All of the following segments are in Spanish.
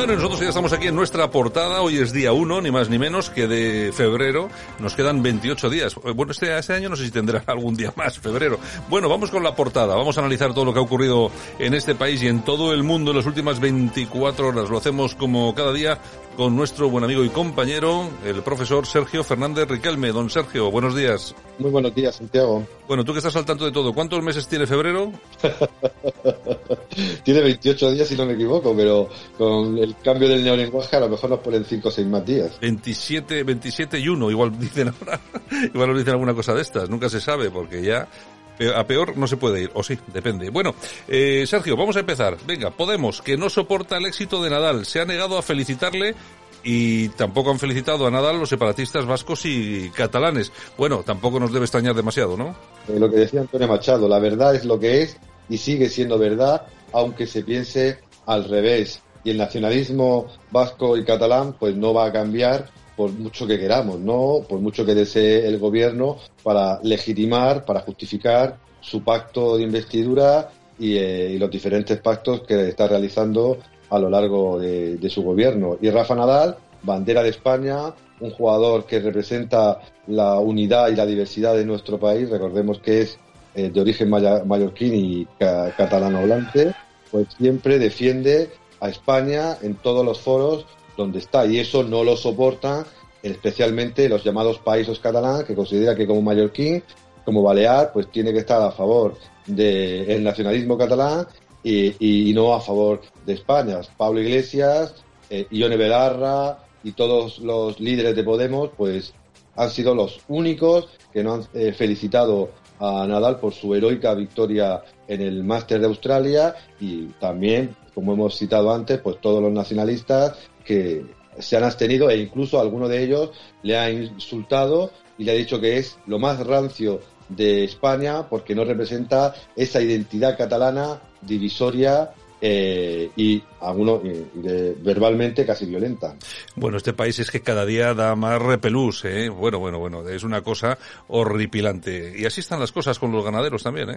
Bueno, nosotros ya estamos aquí en nuestra portada. Hoy es día 1, ni más ni menos que de febrero. Nos quedan 28 días. Eh, Bueno, este, este año no sé si tendrá algún día más, febrero. Bueno, vamos con la portada. Vamos a analizar todo lo que ha ocurrido en este país y en todo el mundo en las últimas 24 horas. Lo hacemos como cada día con nuestro buen amigo y compañero, el profesor Sergio Fernández Riquelme. Don Sergio, buenos días. Muy buenos días, Santiago. Bueno, tú que estás al tanto de todo, ¿cuántos meses tiene febrero? Tiene 28 días si no me equivoco, pero con el cambio del neolenguaje a lo mejor nos ponen 5 o 6 más días. 27, 27 y 1, igual dicen ahora, igual nos dicen alguna cosa de estas, nunca se sabe, porque ya pe- a peor no se puede ir, o sí, depende. Bueno, eh, Sergio, vamos a empezar. Venga, Podemos, que no soporta el éxito de Nadal, se ha negado a felicitarle y tampoco han felicitado a Nadal los separatistas vascos y catalanes. Bueno, tampoco nos debe extrañar demasiado, ¿no? Eh, lo que decía Antonio Machado, la verdad es lo que es y sigue siendo verdad, aunque se piense al revés. Y el nacionalismo vasco y catalán pues no va a cambiar por mucho que queramos, ¿no? Por mucho que desee el gobierno para legitimar, para justificar su pacto de investidura y, eh, los diferentes pactos que está realizando a lo largo de, su gobierno. Y Rafa Nadal, bandera de España, un jugador que representa la unidad y la diversidad de nuestro país, recordemos que es eh, de origen mallorquín y ca- catalano hablante, pues siempre defiende a España en todos los foros donde está y eso no lo soportan especialmente los llamados países catalán que considera que como mallorquín como balear pues tiene que estar a favor del nacionalismo catalán y, y no a favor de España. Pablo Iglesias eh, Ione Belarra y todos los líderes de Podemos pues han sido los únicos que no han eh, felicitado a Nadal por su heroica victoria en el Máster de Australia y también, como hemos citado antes, pues todos los nacionalistas que se han abstenido e incluso alguno de ellos le ha insultado y le ha dicho que es lo más rancio de España porque no representa esa identidad catalana divisoria eh, y algunos eh, verbalmente casi violenta. Bueno, este país es que cada día da más repelús, ¿eh? Bueno, bueno, bueno, es una cosa horripilante. Y así están las cosas con los ganaderos también, ¿eh?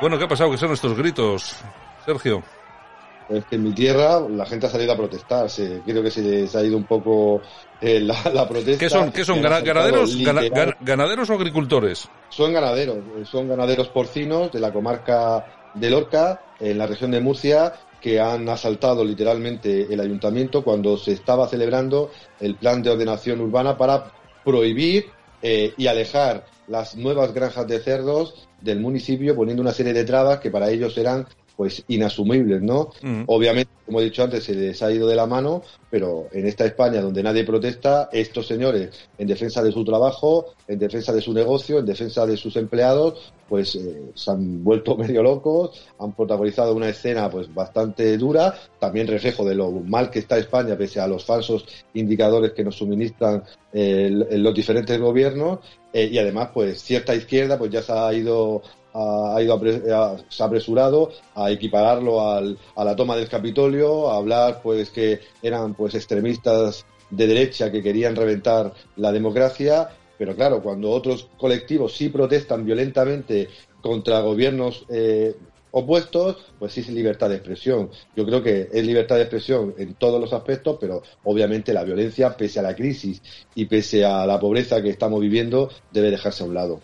Bueno, ¿qué ha pasado? ¿Qué son estos gritos, Sergio? Es que en mi tierra la gente ha salido a protestar. Se, creo que se, ha ido un poco eh, la, la protesta. ¿Qué son? ¿Qué son? Que han ¿Gana- afectado ¿Ganaderos, gana- ganaderos o agricultores? Son ganaderos, eh, son ganaderos porcinos de la comarca de Lorca, en la región de Murcia, que han asaltado literalmente el ayuntamiento cuando se estaba celebrando el plan de ordenación urbana para prohibir eh, y alejar las nuevas granjas de cerdos del municipio, poniendo una serie de trabas que para ellos eran pues inasumibles, ¿no? Mm. Obviamente, como he dicho antes, se les ha ido de la mano, pero en esta España donde nadie protesta, estos señores, en defensa de su trabajo, en defensa de su negocio, en defensa de sus empleados, pues eh, se han vuelto medio locos, han protagonizado una escena pues bastante dura, también reflejo de lo mal que está España pese a los falsos indicadores que nos suministran eh, los diferentes gobiernos eh, y además pues cierta izquierda pues ya se ha ido ha, ido apre- ha- se ha apresurado a equipararlo al, a la toma del Capitolio, a hablar pues que eran pues extremistas de derecha que querían reventar la democracia, pero claro, cuando otros colectivos sí protestan violentamente contra gobiernos eh, opuestos, pues sí es libertad de expresión. Yo creo que es libertad de expresión en todos los aspectos, pero obviamente la violencia, pese a la crisis y pese a la pobreza que estamos viviendo, debe dejarse a un lado.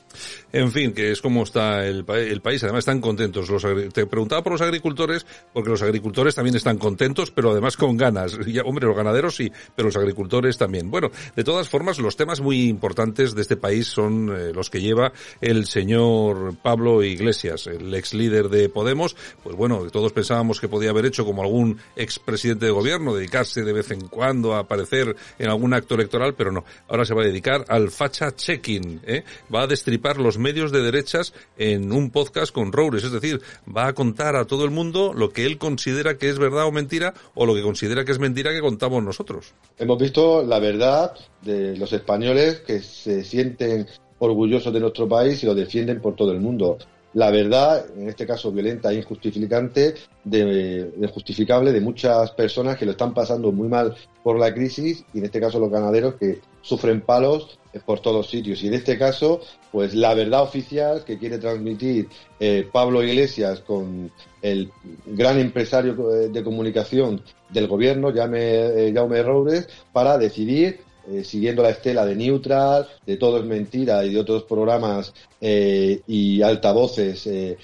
En fin, que es como está el, el país. Además están contentos. Los, te preguntaba por los agricultores, porque los agricultores también están contentos, pero además con ganas. Y, hombre, los ganaderos sí, pero los agricultores también. Bueno, de todas formas, los temas muy importantes de este país son eh, los que lleva el señor Pablo Iglesias, el ex líder de Podemos. Pues bueno, todos pensábamos que podía haber hecho como algún ex presidente de gobierno, dedicarse de vez en cuando a aparecer en algún acto electoral, pero no. Ahora se va a dedicar al facha checking, ¿eh? Va a destripar los medios de derechas en un podcast con Roures, es decir, va a contar a todo el mundo lo que él considera que es verdad o mentira o lo que considera que es mentira que contamos nosotros. Hemos visto la verdad de los españoles que se sienten orgullosos de nuestro país y lo defienden por todo el mundo. La verdad, en este caso violenta e injustificante, de, de, de muchas personas que lo están pasando muy mal por la crisis y en este caso los ganaderos que sufren palos por todos sitios. Y en este caso, pues la verdad oficial que quiere transmitir eh, Pablo Iglesias con el gran empresario de comunicación del gobierno, Jaume, eh, Jaume Roures, para decidir eh, siguiendo la estela de Neutral, de Todo es Mentira y de otros programas eh, y altavoces eh,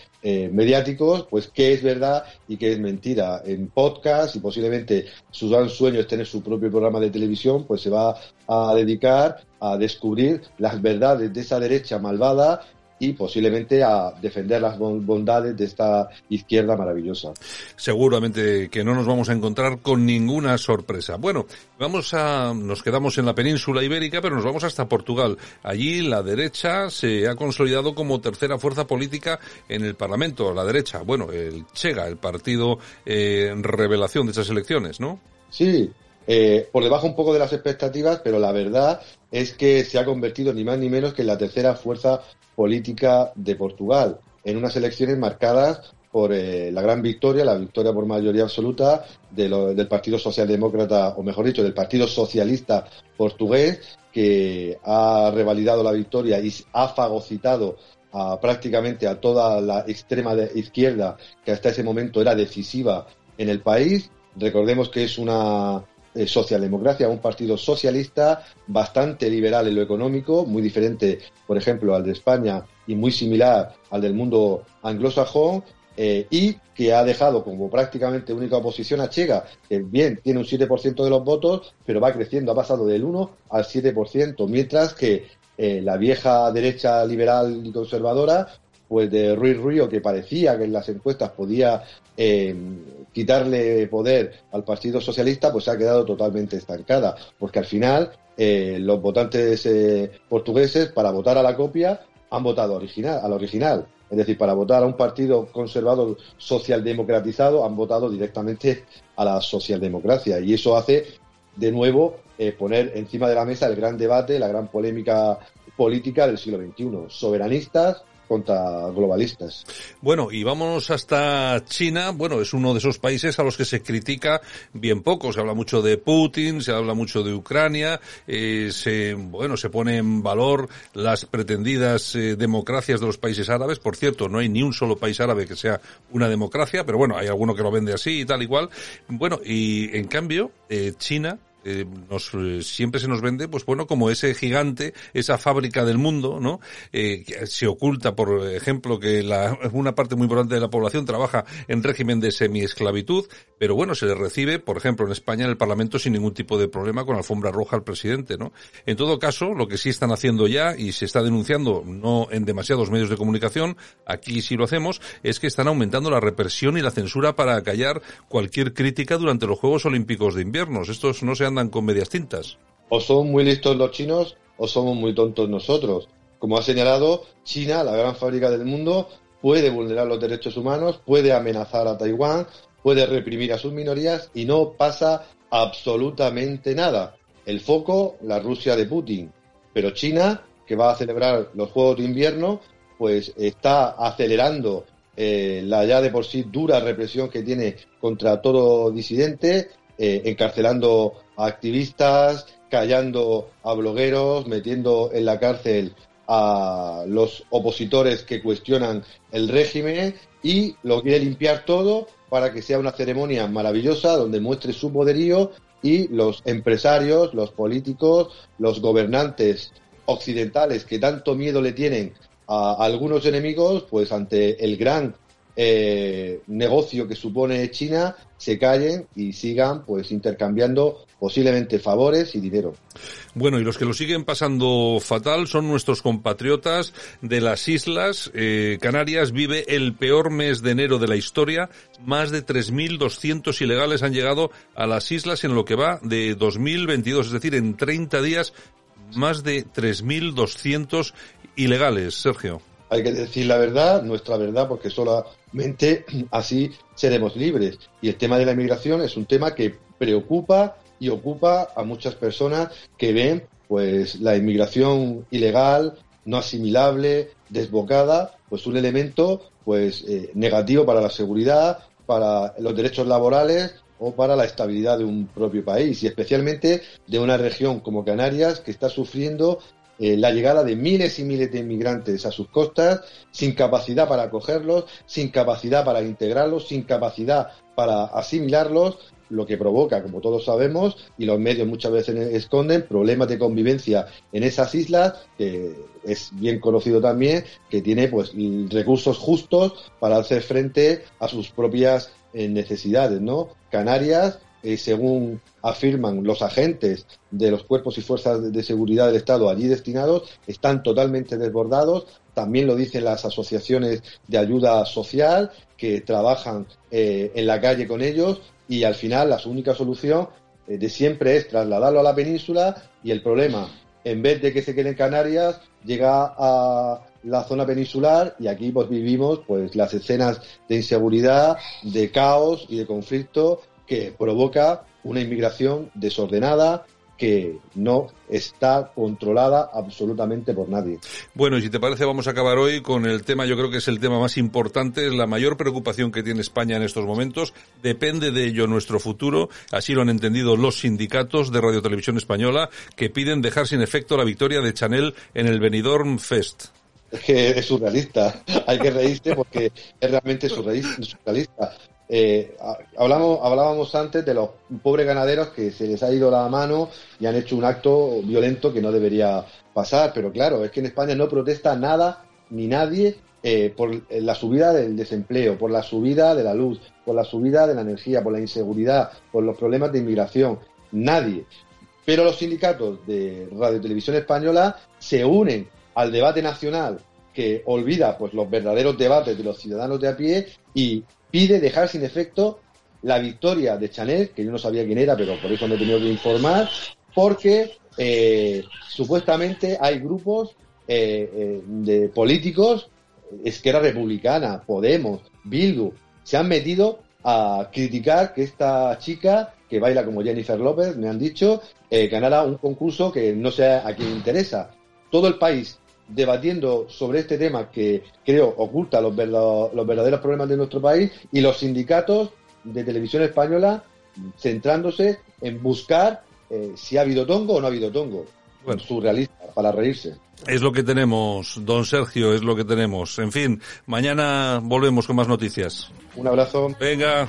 mediáticos, pues qué es verdad y qué es mentira. En podcast y posiblemente su gran sueño es tener su propio programa de televisión, pues se va a dedicar a descubrir las verdades de esa derecha malvada y posiblemente a defender las bondades de esta izquierda maravillosa. Seguramente que no nos vamos a encontrar con ninguna sorpresa. Bueno, vamos a, nos quedamos en la península ibérica, pero nos vamos hasta Portugal. Allí la derecha se ha consolidado como tercera fuerza política en el Parlamento, la derecha. Bueno, el Chega, el partido eh, revelación de esas elecciones, ¿no? Sí, eh, por debajo un poco de las expectativas, pero la verdad es que se ha convertido ni más ni menos que en la tercera fuerza política de Portugal, en unas elecciones marcadas por eh, la gran victoria, la victoria por mayoría absoluta del Partido Socialdemócrata, o mejor dicho, del Partido Socialista Portugués, que ha revalidado la victoria y ha fagocitado a, prácticamente a toda la extrema izquierda que hasta ese momento era decisiva en el país. Recordemos que es una eh, socialdemocracia, un partido socialista bastante liberal en lo económico, muy diferente, por ejemplo, al de España y muy similar al del mundo anglosajón, eh, y que ha dejado como prácticamente única oposición a Chega, que bien tiene un 7% de los votos, pero va creciendo, ha pasado del 1 al 7%, mientras que eh, la vieja derecha liberal y conservadora pues de Ruiz Río, que parecía que en las encuestas podía quitarle poder al Partido Socialista, pues se ha quedado totalmente estancada, porque al final eh, los votantes eh, portugueses, para votar a la copia, han votado original, al original. Es decir, para votar a un partido conservador socialdemocratizado, han votado directamente a la socialdemocracia. Y eso hace, de nuevo, poner encima de la mesa el gran debate, la gran polémica política del siglo XXI. Soberanistas globalistas. Bueno, y vámonos hasta China. Bueno, es uno de esos países a los que se critica bien poco. Se habla mucho de Putin, se habla mucho de Ucrania, eh, se, bueno, se pone en valor las pretendidas eh, democracias de los países árabes. Por cierto, no hay ni un solo país árabe que sea una democracia, pero bueno, hay alguno que lo vende así y tal igual. Bueno, y en cambio, eh, China eh, nos, eh, siempre se nos vende, pues bueno, como ese gigante, esa fábrica del mundo, ¿no? Eh, que se oculta, por ejemplo, que la, una parte muy importante de la población trabaja en régimen de semiesclavitud, pero bueno, se le recibe, por ejemplo, en España en el Parlamento sin ningún tipo de problema con alfombra roja al presidente, ¿no? En todo caso, lo que sí están haciendo ya y se está denunciando, no en demasiados medios de comunicación, aquí sí lo hacemos, es que están aumentando la represión y la censura para acallar cualquier crítica durante los Juegos Olímpicos de Invierno. Estos no se han con medias tintas. O son muy listos los chinos o somos muy tontos nosotros. Como ha señalado, China, la gran fábrica del mundo, puede vulnerar los derechos humanos, puede amenazar a Taiwán, puede reprimir a sus minorías y no pasa absolutamente nada. El foco, la Rusia de Putin. Pero China, que va a celebrar los Juegos de Invierno, pues está acelerando eh, la ya de por sí dura represión que tiene contra todo disidente, eh, encarcelando a activistas, callando a blogueros, metiendo en la cárcel a los opositores que cuestionan el régimen y lo quiere limpiar todo para que sea una ceremonia maravillosa donde muestre su poderío y los empresarios, los políticos, los gobernantes occidentales que tanto miedo le tienen a algunos enemigos, pues ante el gran eh, negocio que supone China se callen y sigan pues intercambiando posiblemente favores y dinero. Bueno, y los que lo siguen pasando fatal son nuestros compatriotas de las islas. Eh, Canarias vive el peor mes de enero de la historia. Más de 3.200 ilegales han llegado a las islas en lo que va de 2022, es decir, en 30 días más de 3.200 ilegales. Sergio hay que decir la verdad, nuestra verdad, porque solamente así seremos libres. Y el tema de la inmigración es un tema que preocupa y ocupa a muchas personas que ven pues la inmigración ilegal, no asimilable, desbocada, pues un elemento pues eh, negativo para la seguridad, para los derechos laborales o para la estabilidad de un propio país y especialmente de una región como Canarias que está sufriendo eh, la llegada de miles y miles de inmigrantes a sus costas, sin capacidad para acogerlos, sin capacidad para integrarlos, sin capacidad para asimilarlos, lo que provoca, como todos sabemos, y los medios muchas veces esconden, problemas de convivencia en esas islas, que es bien conocido también, que tiene pues recursos justos para hacer frente a sus propias eh, necesidades, ¿no? Canarias según afirman los agentes de los cuerpos y fuerzas de seguridad del Estado allí destinados, están totalmente desbordados. También lo dicen las asociaciones de ayuda social que trabajan eh, en la calle con ellos y al final la única solución eh, de siempre es trasladarlo a la península y el problema, en vez de que se quede en Canarias, llega a la zona peninsular y aquí pues vivimos pues las escenas de inseguridad, de caos y de conflicto que provoca una inmigración desordenada, que no está controlada absolutamente por nadie. Bueno, y si te parece, vamos a acabar hoy con el tema, yo creo que es el tema más importante, la mayor preocupación que tiene España en estos momentos. Depende de ello nuestro futuro, así lo han entendido los sindicatos de Radio Televisión Española, que piden dejar sin efecto la victoria de Chanel en el Benidorm Fest. Es que es surrealista, hay que reírse porque es realmente surrealista. Eh, hablamos, hablábamos antes de los pobres ganaderos que se les ha ido la mano y han hecho un acto violento que no debería pasar, pero claro, es que en España no protesta nada ni nadie eh, por la subida del desempleo, por la subida de la luz, por la subida de la energía, por la inseguridad, por los problemas de inmigración, nadie. Pero los sindicatos de Radio Televisión Española se unen al debate nacional que olvida pues los verdaderos debates de los ciudadanos de a pie y pide dejar sin efecto la victoria de Chanel, que yo no sabía quién era, pero por eso me he tenido que informar, porque eh, supuestamente hay grupos eh, eh, de políticos, Esquerra Republicana, Podemos, Bildu, se han metido a criticar que esta chica, que baila como Jennifer López, me han dicho, ganara un concurso que no sé a quién interesa. Todo el país debatiendo sobre este tema que creo oculta los, los verdaderos problemas de nuestro país y los sindicatos de televisión española centrándose en buscar eh, si ha habido tongo o no ha habido tongo. Bueno, surrealista, para reírse. Es lo que tenemos, don Sergio, es lo que tenemos. En fin, mañana volvemos con más noticias. Un abrazo. Venga.